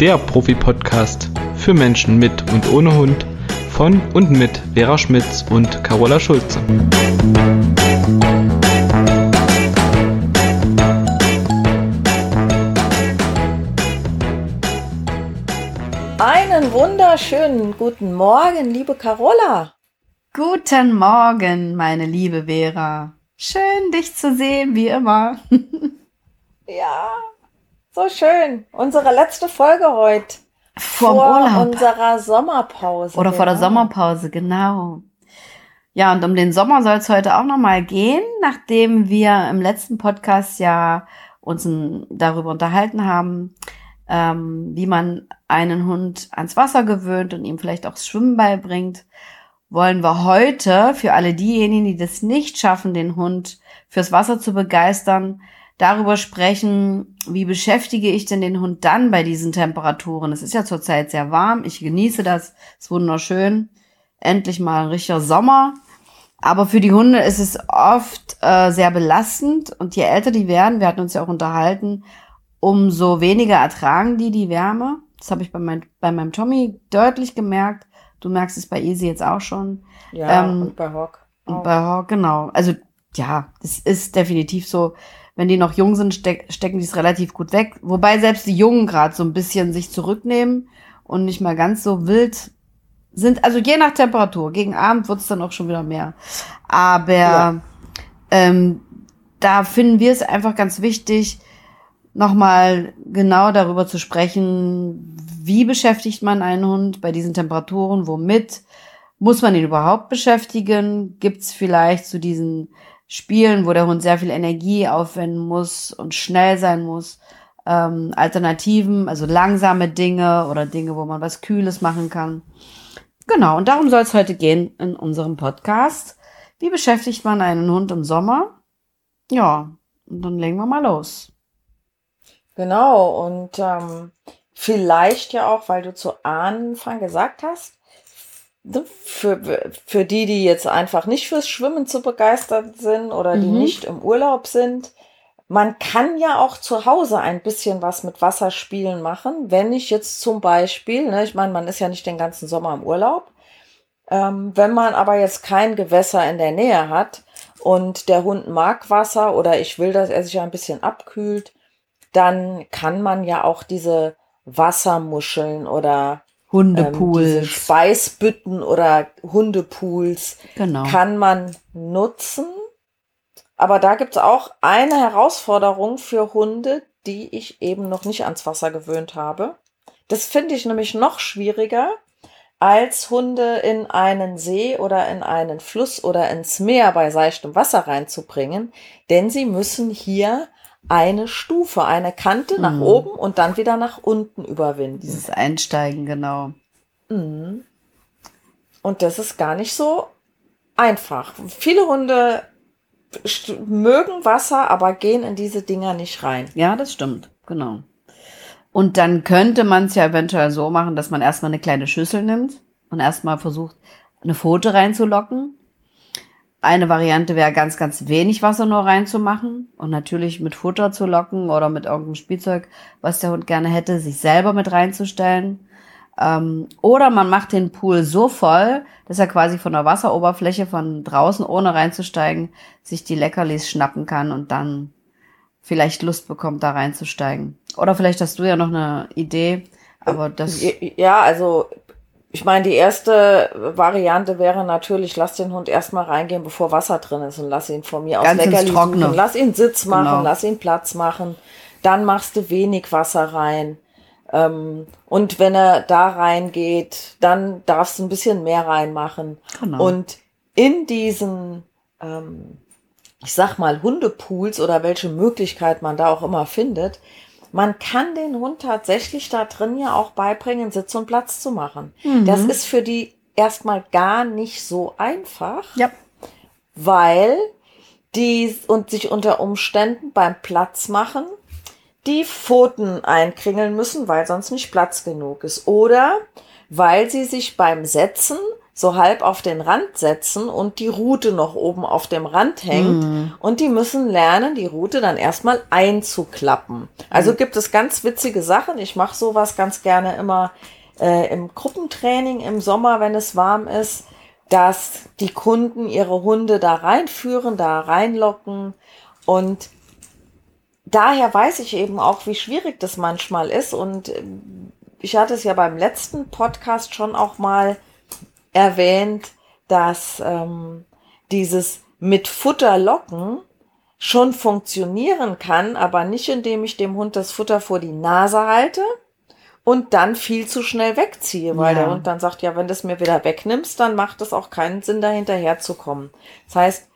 der Profi-Podcast für Menschen mit und ohne Hund von und mit Vera Schmitz und Carola Schulze. Einen wunderschönen guten Morgen, liebe Carola. Guten Morgen, meine liebe Vera. Schön, dich zu sehen, wie immer. ja, so schön. Unsere letzte Folge heute. Vor Urlaub. unserer Sommerpause. Oder vor der genau. Sommerpause, genau. Ja, und um den Sommer soll es heute auch nochmal gehen, nachdem wir im letzten Podcast ja uns darüber unterhalten haben, ähm, wie man einen Hund ans Wasser gewöhnt und ihm vielleicht auch das Schwimmen beibringt, wollen wir heute für alle diejenigen, die das nicht schaffen, den Hund fürs Wasser zu begeistern, darüber sprechen, wie beschäftige ich denn den Hund dann bei diesen Temperaturen. Es ist ja zurzeit sehr warm, ich genieße das, es ist wunderschön. Endlich mal ein richtiger Sommer. Aber für die Hunde ist es oft äh, sehr belastend und je älter die werden, wir hatten uns ja auch unterhalten, umso weniger ertragen die die Wärme. Das habe ich bei, mein, bei meinem Tommy deutlich gemerkt. Du merkst es bei Easy jetzt auch schon. Ja, ähm, und bei Hock. Und bei Hawk, genau. Also ja, das ist definitiv so. Wenn die noch jung sind, steck, stecken die es relativ gut weg. Wobei selbst die Jungen gerade so ein bisschen sich zurücknehmen und nicht mal ganz so wild sind. Also je nach Temperatur. Gegen Abend wird es dann auch schon wieder mehr. Aber Ja. ähm, da finden wir es einfach ganz wichtig, nochmal genau darüber zu sprechen, wie beschäftigt man einen Hund bei diesen Temperaturen, womit muss man ihn überhaupt beschäftigen? Gibt es vielleicht zu diesen Spielen, wo der Hund sehr viel Energie aufwenden muss und schnell sein muss, ähm, Alternativen, also langsame Dinge oder Dinge, wo man was Kühles machen kann? Genau, und darum soll es heute gehen in unserem Podcast. Wie beschäftigt man einen Hund im Sommer? Ja, und dann legen wir mal los. Genau, und ähm, vielleicht ja auch, weil du zu Anfang gesagt hast, für, für die, die jetzt einfach nicht fürs Schwimmen zu begeistert sind oder die Mhm. nicht im Urlaub sind, man kann ja auch zu Hause ein bisschen was mit Wasserspielen machen. Wenn ich jetzt zum Beispiel, ne, ich meine, man ist ja nicht den ganzen Sommer im Urlaub, ähm, wenn man aber jetzt kein Gewässer in der Nähe hat und der Hund mag Wasser oder ich will, dass er sich ein bisschen abkühlt, dann kann man ja auch diese Wassermuscheln oder ähm, Hundepools. Speisbütten oder Hundepools genau. kann man nutzen. Aber da gibt es auch eine Herausforderung für Hunde, die ich eben noch nicht ans Wasser gewöhnt habe. Das finde ich nämlich noch schwieriger, als Hunde in einen See oder in einen Fluss oder ins Meer bei seichtem Wasser reinzubringen, denn sie müssen hier eine Stufe, eine Kante nach Mhm. oben und dann wieder nach unten überwinden. Dieses Einsteigen, genau. Mhm. Und das ist gar nicht so einfach. Viele Hunde mögen Wasser, aber gehen in diese Dinger nicht rein. Ja, das stimmt, genau. Und dann könnte man es ja eventuell so machen, dass man erstmal eine kleine Schüssel nimmt und erstmal versucht, eine Pfote reinzulocken. Eine Variante wäre ganz, ganz wenig Wasser nur reinzumachen und natürlich mit Futter zu locken oder mit irgendeinem Spielzeug, was der Hund gerne hätte, sich selber mit reinzustellen. Ähm, oder man macht den Pool so voll, dass er quasi von der Wasseroberfläche von draußen, ohne reinzusteigen, sich die Leckerlis schnappen kann und dann vielleicht Lust bekommt, da reinzusteigen. Oder vielleicht hast du ja noch eine Idee, aber das. Ja, also ich meine, die erste Variante wäre natürlich, lass den Hund erstmal reingehen, bevor Wasser drin ist und lass ihn von mir aus Ganz ins Leckerli suchen. Lass ihn Sitz machen, Genau. lass ihn Platz machen. Dann machst du wenig Wasser rein. Ähm, und wenn er da reingeht, dann darfst du ein bisschen mehr reinmachen. Genau. Und in diesen, ähm, ich sag mal, Hundepools oder welche Möglichkeit man da auch immer findet, man kann den Hund tatsächlich da drin ja auch beibringen, Sitz und Platz zu machen. Mhm. Das ist für die erstmal gar nicht so einfach, ja. weil die und sich unter Umständen beim Platz machen die Pfoten einkringeln müssen, weil sonst nicht Platz genug ist. Oder weil sie sich beim Setzen so halb auf den Rand setzen und die Rute noch oben auf dem Rand hängt. Mhm. Und die müssen lernen, die Rute dann erstmal einzuklappen. Also gibt es ganz witzige Sachen. Ich mache sowas ganz gerne immer äh, im Gruppentraining im Sommer, wenn es warm ist, dass die Kunden ihre Hunde da reinführen, da reinlocken. Und daher weiß ich eben auch, wie schwierig das manchmal ist. Und ähm, ich hatte es ja beim letzten Podcast schon auch mal erwähnt, dass ähm, dieses mit Futter locken schon funktionieren kann, aber nicht indem ich dem Hund das Futter vor die Nase halte und dann viel zu schnell wegziehe, weil Ja. der Hund dann sagt, ja, wenn du es mir wieder wegnimmst, dann macht es auch keinen Sinn, da hinterher zu kommen. Das heißt,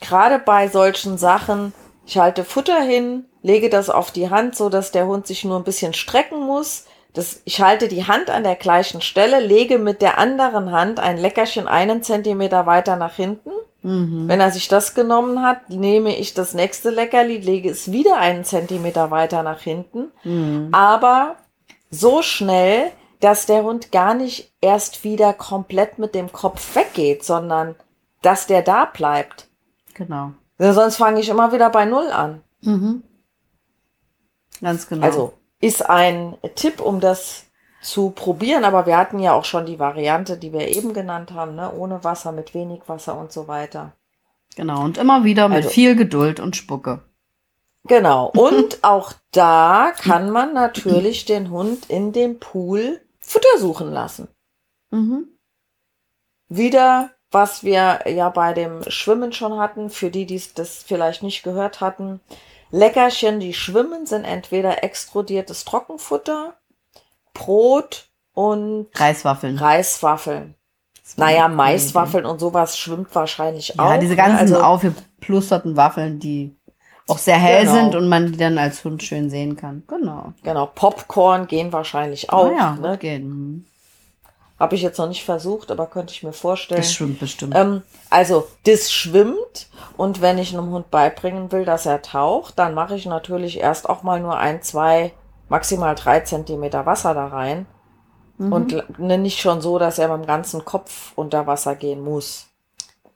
gerade bei solchen Sachen, ich halte Futter hin, lege das auf die Hand, so dass der Hund sich nur ein bisschen strecken muss. Das, ich halte die Hand an der gleichen Stelle, lege mit der anderen Hand ein Leckerchen einen Zentimeter weiter nach hinten. Wenn er sich das genommen hat, nehme ich das nächste Leckerli, lege es wieder einen Zentimeter weiter nach hinten. Aber so schnell, dass der Hund gar nicht erst wieder komplett mit dem Kopf weggeht, sondern dass der da bleibt. Genau. Sonst fange ich immer wieder bei Null an. Ganz genau. Also ist ein Tipp, um das zu probieren, aber wir hatten ja auch schon die Variante, die wir eben genannt haben, ne? ohne Wasser, mit wenig Wasser und so weiter. Genau. Und immer wieder mit Also- viel Geduld und Spucke. Genau. Und auch da kann man natürlich den Hund in dem Pool Futter suchen lassen. Mhm. Wieder, was wir ja bei dem Schwimmen schon hatten, für die, die das vielleicht nicht gehört hatten. Leckerchen, die schwimmen, sind entweder extrudiertes Trockenfutter, Brot und Reiswaffeln. Reiswaffeln. Naja, Maiswaffeln und sowas schwimmt wahrscheinlich auch. Ja, diese ne? ganzen Also- aufgeplusterten Waffeln, die auch sehr hell Genau. sind und man die dann als Hund schön sehen kann. Genau. Genau, Popcorn gehen wahrscheinlich auch. Ah ja, ne? geht. Mhm. Habe ich jetzt noch nicht versucht, aber könnte ich mir vorstellen. Das schwimmt bestimmt. Ähm, also, das schwimmt und wenn ich einem Hund beibringen will, dass er taucht, dann mache ich natürlich erst auch mal nur ein, zwei, maximal drei Zentimeter Wasser da rein. Und l- ne, nicht schon so, dass er mit dem ganzen Kopf unter Wasser gehen muss.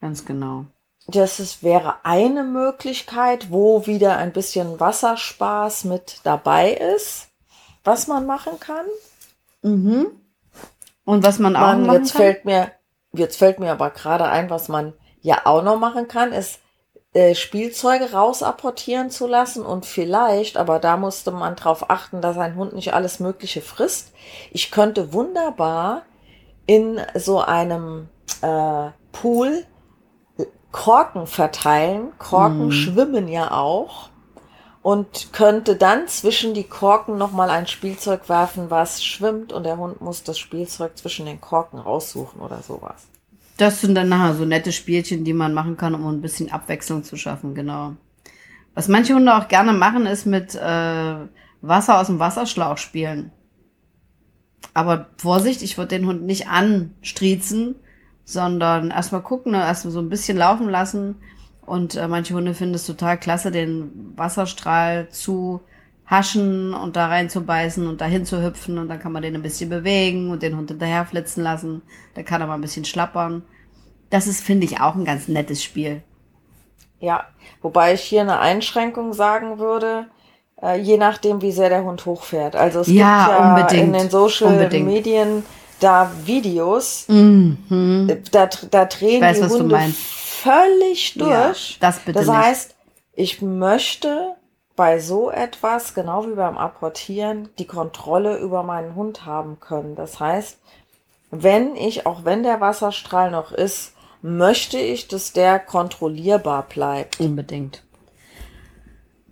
Ganz genau. Das ist, wäre eine Möglichkeit, wo wieder ein bisschen Wasserspaß mit dabei ist, was man machen kann. Mhm. Und was man auch Man, machen jetzt kann? fällt mir, jetzt fällt mir aber gerade ein, was man ja auch noch machen kann, ist äh, Spielzeuge rausapportieren zu lassen und vielleicht, aber da musste man drauf achten, dass ein Hund nicht alles Mögliche frisst. Ich könnte wunderbar in so einem äh, Pool Korken verteilen. Korken schwimmen ja auch und könnte dann zwischen die Korken nochmal ein Spielzeug werfen, was schwimmt und der Hund muss das Spielzeug zwischen den Korken raussuchen oder sowas. Das sind dann nachher so nette Spielchen, die man machen kann, um ein bisschen Abwechslung zu schaffen, genau. Was manche Hunde auch gerne machen, ist mit äh, Wasser aus dem Wasserschlauch spielen. Aber Vorsicht, ich würde den Hund nicht anstriezen, sondern erstmal gucken, ne, erstmal so ein bisschen laufen lassen. Und äh, manche Hunde finden es total klasse, den Wasserstrahl zu haschen und da reinzubeißen und dahin zu hüpfen und dann kann man den ein bisschen bewegen und den Hund hinterher flitzen lassen. Da kann er mal ein bisschen schlappern. Das ist, finde ich, auch ein ganz nettes Spiel. Ja, wobei ich hier eine Einschränkung sagen würde, äh, je nachdem, wie sehr der Hund hochfährt. Also es Ja, gibt ja unbedingt. in den Social Unbedingt. Medien da Videos, Mhm. da, da drehen weiß, die was du Hunde völlig Ja, durch. das bitte das nicht. heißt, ich möchte bei so etwas, genau wie beim Apportieren, die Kontrolle über meinen Hund haben können. Das heißt, wenn ich, auch wenn der Wasserstrahl noch ist, möchte ich, dass der kontrollierbar bleibt. Unbedingt.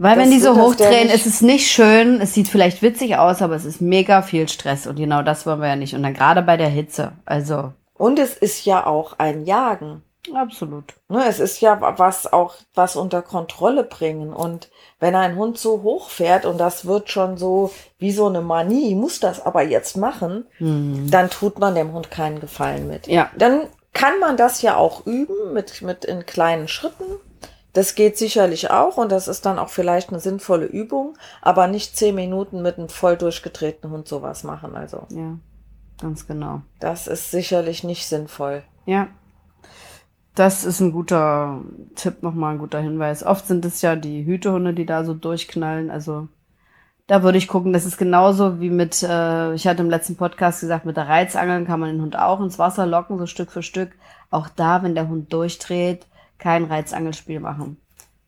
Weil Das wenn die so hochdrehen, ist es nicht schön. Es sieht vielleicht witzig aus, aber es ist mega viel Stress. Und genau das wollen wir ja nicht. Und dann gerade bei der Hitze. Also, Und es ist ja auch ein Jagen. Absolut. Ne, es ist ja was auch was unter Kontrolle bringen. Und wenn ein Hund so hoch fährt und das wird schon so wie so eine Manie, muss das aber jetzt machen, dann tut man dem Hund keinen Gefallen mit. Ja. Dann kann man das ja auch üben mit, mit in kleinen Schritten. Das geht sicherlich auch und das ist dann auch vielleicht eine sinnvolle Übung, aber nicht zehn Minuten mit einem voll durchgedrehten Hund sowas machen. Also Ja. ganz genau. Das ist sicherlich nicht sinnvoll. Ja. Das ist ein guter Tipp, nochmal ein guter Hinweis. Oft sind es ja die Hütehunde, die da so durchknallen. Also da würde ich gucken, das ist genauso wie mit, äh, ich hatte im letzten Podcast gesagt, mit der Reizangeln kann man den Hund auch ins Wasser locken, so Stück für Stück. Auch da, wenn der Hund durchdreht, kein Reizangelspiel machen.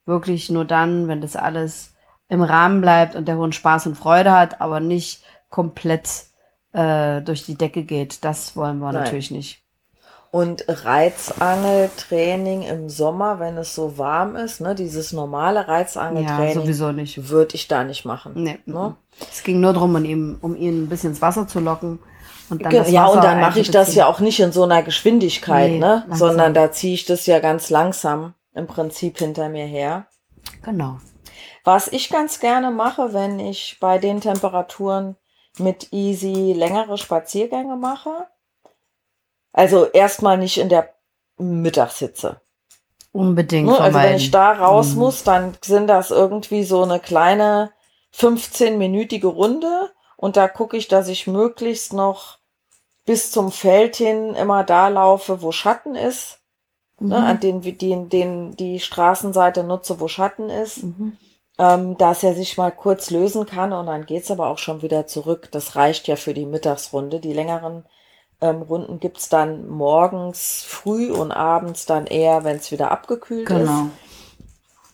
Wirklich nur dann, wenn das alles im Rahmen bleibt und der Hund Spaß und Freude hat, aber nicht komplett äh, durch die Decke geht. Das wollen wir Nein. natürlich nicht. Und Reizangeltraining im Sommer, wenn es so warm ist, ne, dieses normale Ja, Reizangeltraining, sowieso nicht. würde ich da nicht machen. Nee. Ne? Es ging nur darum, um ihn, um ihn ein bisschen ins Wasser zu locken. Und dann ja, und dann mache ich das ja auch nicht in so einer Geschwindigkeit, Nee, ne? langsam. sondern da ziehe ich das ja ganz langsam im Prinzip hinter mir her. Genau. Was ich ganz gerne mache, wenn ich bei den Temperaturen mit Easy längere Spaziergänge mache, also erstmal nicht in der Mittagshitze. Unbedingt Ne? Also wenn ich da raus Mhm. muss, dann sind das irgendwie so eine kleine 15-minütige Runde und da gucke ich, dass ich möglichst noch bis zum Feld hin immer da laufe, wo Schatten ist, ne? Mhm. an den, den, den die Straßenseite nutze, wo Schatten ist, Mhm. ähm, dass er sich mal kurz lösen kann und dann geht's aber auch schon wieder zurück. Das reicht ja für die Mittagsrunde. Die längeren ähm, Runden gibt's dann morgens früh und abends dann eher, wenn es wieder abgekühlt ist. Genau.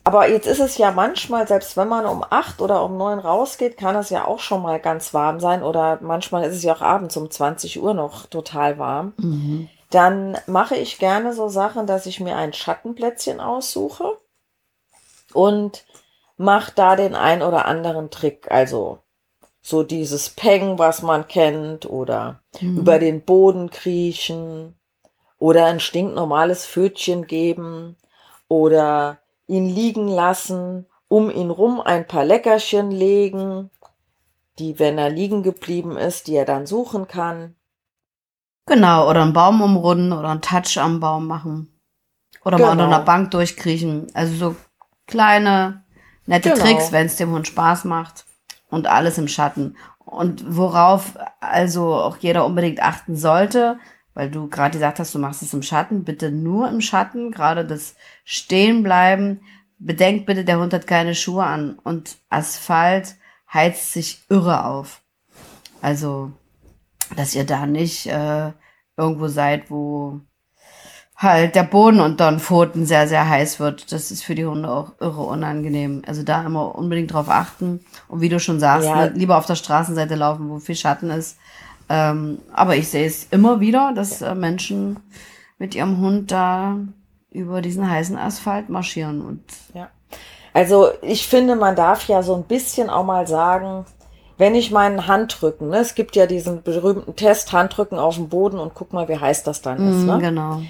Aber jetzt ist es ja manchmal, selbst wenn man um acht oder um neun rausgeht, kann es ja auch schon mal ganz warm sein. Oder manchmal ist es ja auch abends um 20 Uhr noch total warm. Mhm. Dann mache ich gerne so Sachen, dass ich mir ein Schattenplätzchen aussuche und mache da den ein oder anderen Trick. Also so dieses Peng, was man kennt, oder Mhm. über den Boden kriechen oder ein stinknormales Pfötchen geben oder ihn liegen lassen, um ihn rum ein paar Leckerchen legen, die, wenn er liegen geblieben ist, die er dann suchen kann. Genau, oder einen Baum umrunden oder einen Touch am Baum machen. Oder mal Genau. unter einer Bank durchkriechen. Also so kleine, nette Genau. Tricks, wenn es dem Hund Spaß macht. Und alles im Schatten. Und worauf also auch jeder unbedingt achten sollte, weil du gerade gesagt hast, du machst es im Schatten, bitte nur im Schatten, gerade das Stehenbleiben. Bedenkt bitte, der Hund hat keine Schuhe an und Asphalt heizt sich irre auf. Also, dass ihr da nicht äh, irgendwo seid, wo halt der Boden unter den Pfoten sehr, sehr heiß wird. Das ist für die Hunde auch irre unangenehm. Also da immer unbedingt drauf achten. Und wie du schon sagst, Ja. ne, lieber auf der Straßenseite laufen, wo viel Schatten ist. Ähm, aber ich sehe es immer wieder, dass äh, Menschen mit ihrem Hund da über diesen heißen Asphalt marschieren. Und Ja. Also ich finde, man darf ja so ein bisschen auch mal sagen, wenn ich meinen Handrücken, ne, es gibt ja diesen berühmten Test, Handrücken auf dem Boden und guck mal, wie heiß das dann ist. Mm, Ne? genau.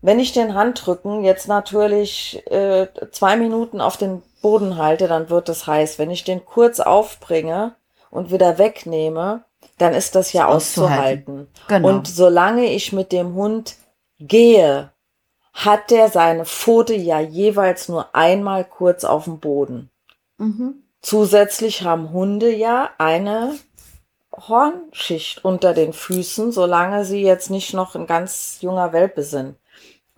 Wenn ich den Handrücken jetzt natürlich äh, zwei Minuten auf den Boden halte, dann wird es heiß. Wenn ich den kurz aufbringe und wieder wegnehme, dann ist das ja Auszuhalten. Genau. Und solange ich mit dem Hund gehe, hat der seine Pfote ja jeweils nur einmal kurz auf dem Boden. Mhm. Zusätzlich haben Hunde ja eine Hornschicht unter den Füßen, solange sie jetzt nicht noch ein ganz junger Welpe sind.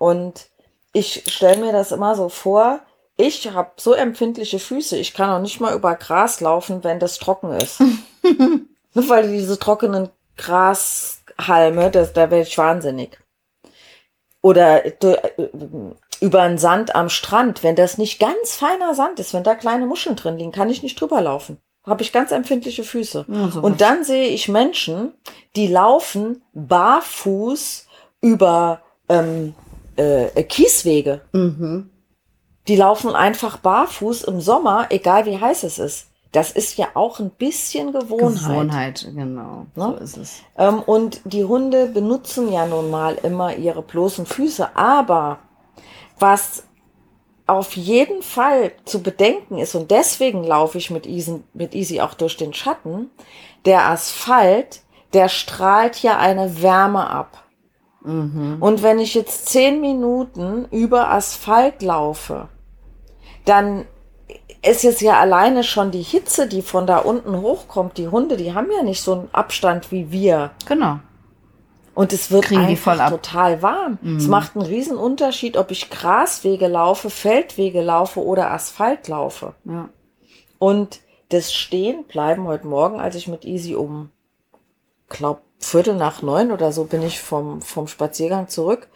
Und ich stelle mir das immer so vor, ich habe so empfindliche Füße, ich kann auch nicht mal über Gras laufen, wenn das trocken ist. Nur weil diese trockenen Grashalme, das, da werde ich wahnsinnig. Oder äh, über einen Sand am Strand, wenn das nicht ganz feiner Sand ist, wenn da kleine Muscheln drin liegen, kann ich nicht drüber laufen. Habe ich ganz empfindliche Füße. Sowas. Und dann sehe ich Menschen, die laufen barfuß über ähm, äh, Kieswege. Mhm. Die laufen einfach barfuß im Sommer, egal wie heiß es ist. Das ist ja auch ein bisschen Gewohnheit. Gewohnheit, genau. So Ne? ist es. Ähm, und die Hunde benutzen ja nun mal immer ihre bloßen Füße. Aber was auf jeden Fall zu bedenken ist, und deswegen laufe ich mit Easy, mit Easy auch durch den Schatten, der Asphalt, der strahlt ja eine Wärme ab. Mhm. Und wenn ich jetzt zehn Minuten über Asphalt laufe, dann es ist ja alleine schon die Hitze, die von da unten hochkommt. Die Hunde, die haben ja nicht so einen Abstand wie wir. Genau. Und es wird Kriegen einfach total warm. Es Mhm. macht einen riesen Unterschied, ob ich Graswege laufe, Feldwege laufe oder Asphalt laufe. Ja. Und das Stehen bleiben heute Morgen, als ich mit Easy um, glaub, Viertel nach neun oder so bin ich vom, vom Spaziergang zurück.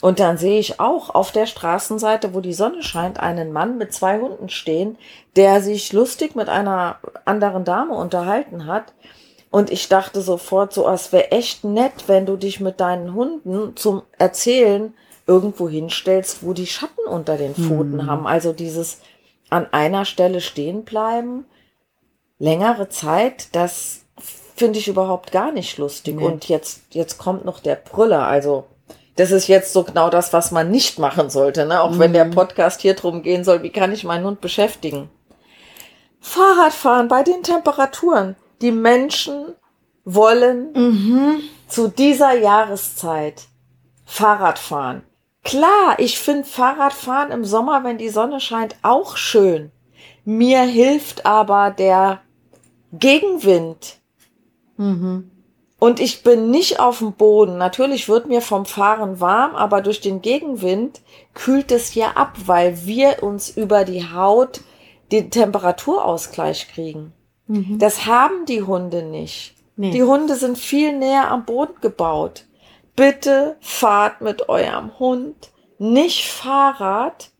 Und dann sehe ich auch auf der Straßenseite, wo die Sonne scheint, einen Mann mit zwei Hunden stehen, der sich lustig mit einer anderen Dame unterhalten hat. Und ich dachte sofort so, es wäre echt nett, wenn du dich mit deinen Hunden zum Erzählen irgendwo hinstellst, wo die Schatten unter den Pfoten haben. Also dieses an einer Stelle stehen bleiben, längere Zeit, das finde ich überhaupt gar nicht lustig. Nee. Und jetzt, jetzt kommt noch der Brüller. Also, das ist jetzt so genau das, was man nicht machen sollte, ne? Auch wenn der Podcast hier drum gehen soll, wie kann ich meinen Hund beschäftigen? Fahrradfahren bei den Temperaturen. Die Menschen wollen Mhm. zu dieser Jahreszeit Fahrrad fahren. Klar, ich finde Fahrradfahren im Sommer, wenn die Sonne scheint, auch schön. Mir hilft aber der Gegenwind. Mhm. Und ich bin nicht auf dem Boden. Natürlich wird mir vom Fahren warm, aber durch den Gegenwind kühlt es hier ab, weil wir uns über die Haut den Temperaturausgleich kriegen. Mhm. Das haben die Hunde nicht. Nee. Die Hunde sind viel näher am Boden gebaut. Bitte fahrt mit eurem Hund nicht Fahrrad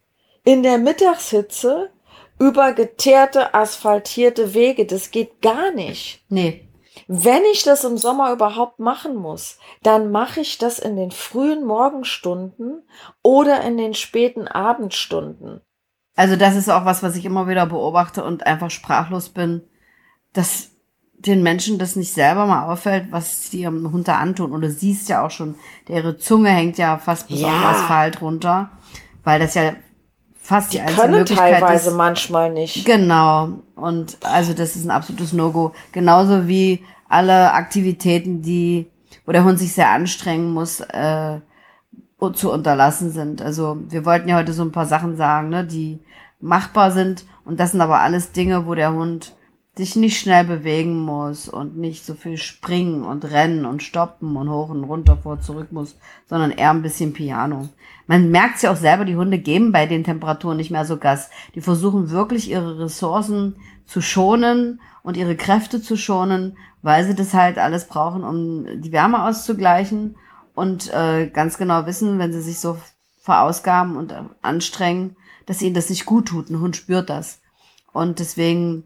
in der Mittagshitze über geteerte, asphaltierte Wege. Das geht gar nicht. Nee. Wenn ich das im Sommer überhaupt machen muss, dann mache ich das in den frühen Morgenstunden oder in den späten Abendstunden. Also das ist auch was, was ich immer wieder beobachte und einfach sprachlos bin, dass den Menschen das nicht selber mal auffällt, was die ihrem Hund da antun. Und du siehst ja auch schon, ihre Zunge hängt ja fast bis Ja. auf Asphalt runter, weil das ja fast die, Die einzige können Möglichkeit teilweise ist. manchmal nicht. Genau. Und also das ist ein absolutes No-Go. Genauso wie alle Aktivitäten, die, wo der Hund sich sehr anstrengen muss, äh, zu unterlassen sind. Also wir wollten ja heute so ein paar Sachen sagen, ne, die machbar sind. Und das sind aber alles Dinge, wo der Hund sich nicht schnell bewegen muss und nicht so viel springen und rennen und stoppen und hoch und runter vor zurück muss, sondern eher ein bisschen Piano. Man merkt ja auch selber, die Hunde geben bei den Temperaturen nicht mehr so Gas. Die versuchen wirklich ihre Ressourcen zu schonen und ihre Kräfte zu schonen, weil sie das halt alles brauchen, um die Wärme auszugleichen und äh, ganz genau wissen, wenn sie sich so verausgaben und anstrengen, dass ihnen das nicht gut tut. Ein Hund spürt das. Und deswegen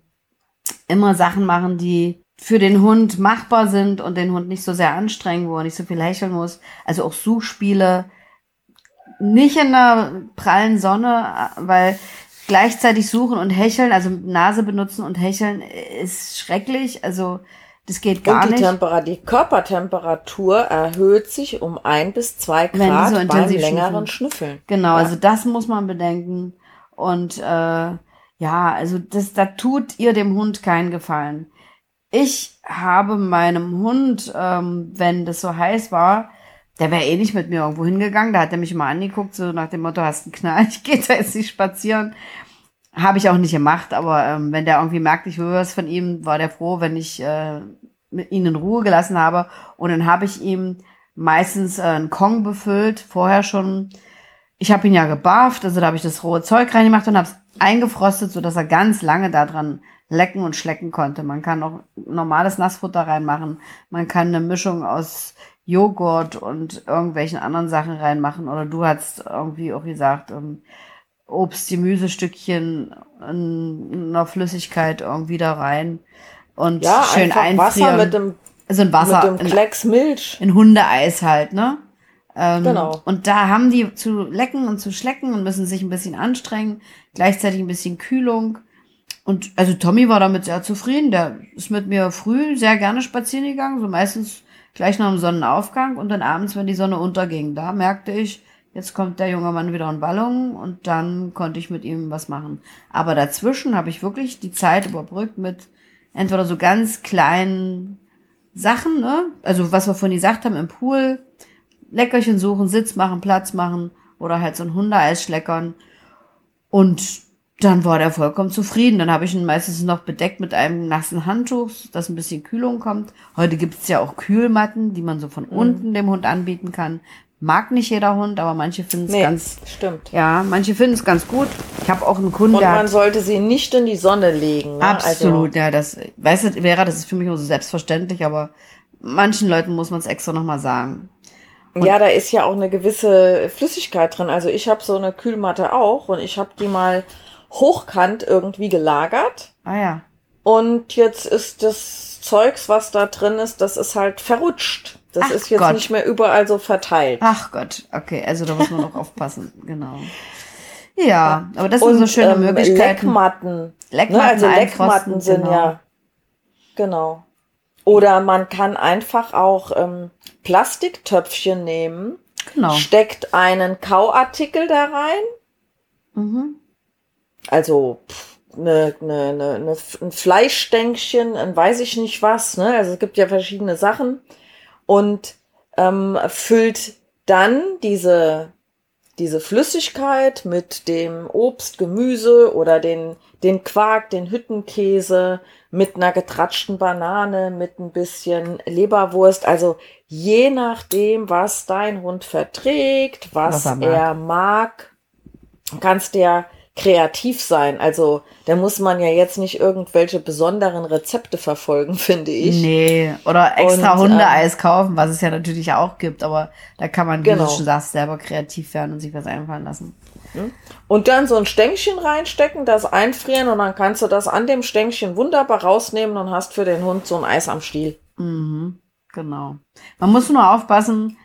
immer Sachen machen, die für den Hund machbar sind und den Hund nicht so sehr anstrengen, wo er nicht so viel hecheln muss. Also auch Suchspiele, nicht in der prallen Sonne, weil gleichzeitig suchen und hecheln, also Nase benutzen und hecheln ist schrecklich. Also das geht gar und die, nicht. Die Körpertemperatur erhöht sich um ein bis zwei Grad so beim längeren schnüffeln. Schnüffeln. Genau, Ja. also das muss man bedenken. Und äh, ja, also das, da tut ihr dem Hund keinen Gefallen. Ich habe meinem Hund, ähm, wenn das so heiß war, der wäre eh nicht mit mir irgendwo hingegangen. Da hat er mich mal angeguckt, so nach dem Motto, hast einen Knall, ich gehe da jetzt nicht spazieren. Habe ich auch nicht gemacht, aber ähm, wenn der irgendwie merkt, ich will was von ihm, war der froh, wenn ich äh, ihn in Ruhe gelassen habe. Und dann habe ich ihm meistens äh, einen Kong befüllt, vorher schon. Ich habe ihn ja gebarft, also da habe ich das rohe Zeug reingemacht und habe es eingefrostet, so dass er ganz lange daran lecken und schlecken konnte. Man kann auch normales Nassfutter reinmachen. Man kann eine Mischung aus Joghurt und irgendwelchen anderen Sachen reinmachen. Oder du hast irgendwie auch gesagt, ähm, Obst, Gemüsestückchen in einer Flüssigkeit irgendwie da rein und Ja, schön einfach einfrieren. Wasser mit dem, also ein Wasser, mit dem Klecks Milch. in Hundeeis halt, ne? Ähm, Genau. Und da haben die zu lecken und zu schlecken und müssen sich ein bisschen anstrengen, gleichzeitig ein bisschen Kühlung. Und also Tommy war damit sehr zufrieden. Der ist mit mir früh sehr gerne spazieren gegangen, so meistens gleich nach dem Sonnenaufgang und dann abends, wenn die Sonne unterging. Da merkte ich, jetzt kommt der junge Mann wieder in Ballung und dann konnte ich mit ihm was machen. Aber dazwischen habe ich wirklich die Zeit überbrückt mit entweder so ganz kleinen Sachen, ne? Also was wir vorhin gesagt haben im Pool, Leckerchen suchen, Sitz machen, Platz machen oder halt so ein Hundeeis schleckern. Und dann war der vollkommen zufrieden. Dann habe ich ihn meistens noch bedeckt mit einem nassen Handtuch, dass ein bisschen Kühlung kommt. Heute gibt es ja auch Kühlmatten, die man so von Mhm. unten dem Hund anbieten kann. Mag nicht jeder Hund, aber manche finden es Nee, ganz, stimmt. ja, manche finden es ganz gut. Ich habe auch einen Kunden, Und man sollte sie nicht in die Sonne legen. Ne? absolut, ja, das, weißt du, Vera, das ist für mich immer so selbstverständlich, aber manchen Leuten muss man es extra nochmal sagen. Also, ja, da ist ja auch eine gewisse Flüssigkeit drin. Also ich habe so eine Kühlmatte auch und ich habe die mal hochkant irgendwie gelagert. Ah ja. Und jetzt ist das Zeugs, was da drin ist, das ist halt verrutscht. Das Ach ist jetzt Gott. nicht mehr überall so verteilt. Ach Gott, okay, also da muss man noch aufpassen, genau. Ja, aber das sind so Und, schöne ähm, Möglichkeiten. Leckmatten. Leckmatten ne? Also Leckmatten sind genau. ja. Genau. Oder man kann einfach auch ähm, Plastiktöpfchen nehmen, Genau. steckt einen Kauartikel da rein, Mhm. also pff, ne, ne, ne, ne, ein Fleischstänkchen, ein weiß ich nicht was, ne? Also es gibt ja verschiedene Sachen und ähm, füllt dann diese diese Flüssigkeit mit dem Obst, Gemüse oder den den Quark, den Hüttenkäse mit einer getratschten Banane, mit ein bisschen Leberwurst, also je nachdem, was dein Hund verträgt, was, Was er mag. er mag, kannst der kreativ sein. Also da muss man ja jetzt nicht irgendwelche besonderen Rezepte verfolgen, finde ich. Nee, oder extra Und, ähm, Hundeeis kaufen, was es ja natürlich auch gibt, aber da kann man, wie Genau. du schon sagst, selber kreativ werden und sich was einfallen lassen. Und dann so ein Stänkchen reinstecken, das einfrieren und dann kannst du das an dem Stänkchen wunderbar rausnehmen und hast für den Hund so ein Eis am Stiel. Mhm, genau. Man muss nur aufpassen,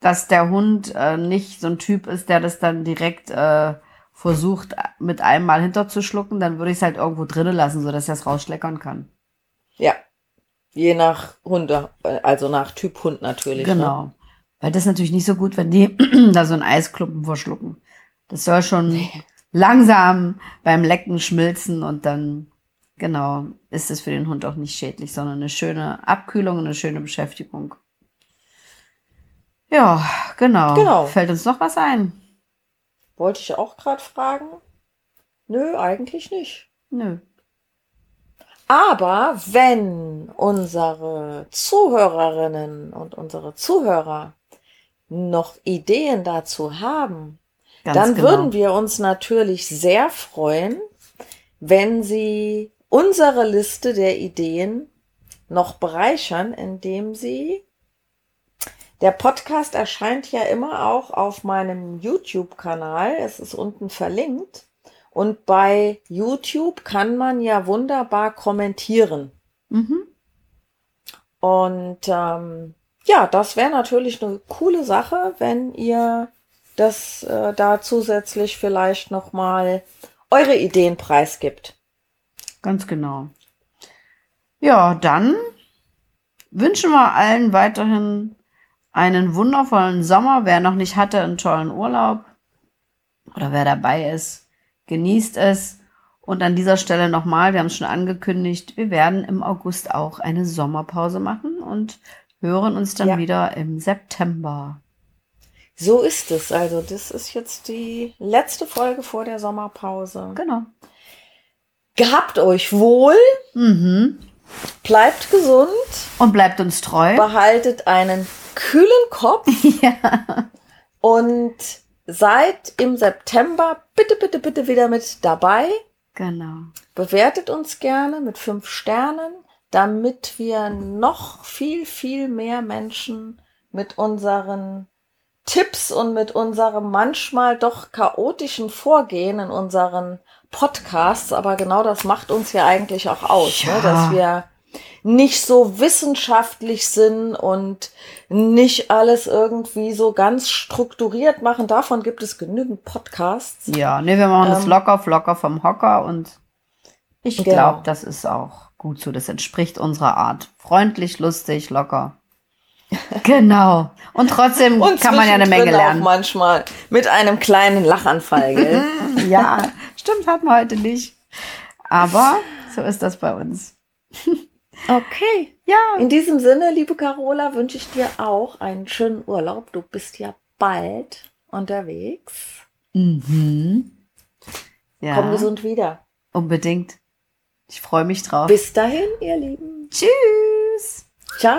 dass der Hund äh, nicht so ein Typ ist, der das dann direkt äh, versucht, mit einem Mal hinterzuschlucken. Dann würde ich es halt irgendwo drinnen lassen, sodass er es rausschleckern kann. Ja. Je nach Hunde, also nach Typ Hund natürlich. Ne? Genau. Weil das ist natürlich nicht so gut, wenn die da so einen Eisklumpen verschlucken. Das soll schon langsam beim Lecken schmilzen und dann, genau, ist es für den Hund auch nicht schädlich, sondern eine schöne Abkühlung und eine schöne Beschäftigung. Ja, genau. Genau. Fällt uns noch was ein? Wollte ich auch gerade fragen? Nö, eigentlich nicht. Nö. Aber wenn unsere Zuhörerinnen und unsere Zuhörer noch Ideen dazu haben, Ganz dann genau. würden wir uns natürlich sehr freuen, wenn Sie unsere Liste der Ideen noch bereichern, indem Sie der Podcast erscheint ja immer auch auf meinem YouTube-Kanal. Es ist unten verlinkt. Und bei YouTube kann man ja wunderbar kommentieren. Mhm. Und ähm, ja, das wäre natürlich eine coole Sache, wenn ihr das äh, da zusätzlich vielleicht noch mal eure Ideen preisgibt. Ganz genau. Ja, dann wünschen wir allen weiterhin einen wundervollen Sommer. Wer noch nicht hatte, einen tollen Urlaub oder wer dabei ist, genießt es. Und an dieser Stelle nochmal, wir haben es schon angekündigt, wir werden im August auch eine Sommerpause machen und hören uns dann Ja. wieder im September. So ist es. Also das ist jetzt die letzte Folge vor der Sommerpause. Genau. Gehabt euch wohl, Mhm. bleibt gesund, Und bleibt uns treu. behaltet einen kühlen Kopf ja. und seid im September bitte, bitte, bitte wieder mit dabei. Genau. Bewertet uns gerne mit fünf Sternen, damit wir noch viel, viel mehr Menschen mit unseren Tipps und mit unserem manchmal doch chaotischen Vorgehen in unseren Podcasts, aber genau das macht uns ja eigentlich auch aus, Ja. ne? dass wir nicht so wissenschaftlich sind und nicht alles irgendwie so ganz strukturiert machen. Davon gibt es genügend Podcasts. Ja, nee, wir machen das Ähm, locker, flocker vom Hocker und ich Genau. glaube, das ist auch gut so. Das entspricht unserer Art. Freundlich, lustig, locker. genau. Und trotzdem Und kann man ja eine Menge lernen. Auch manchmal mit einem kleinen Lachanfall, gell? ja, stimmt, hatten wir heute nicht. Aber so ist das bei uns. okay. Ja, In diesem Sinne, liebe Carola, wünsche ich dir auch einen schönen Urlaub. Du bist ja bald unterwegs. mhm. Ja. Komm gesund wieder. Unbedingt. Ich freue mich drauf. Bis dahin, ihr Lieben. Tschüss. Ciao.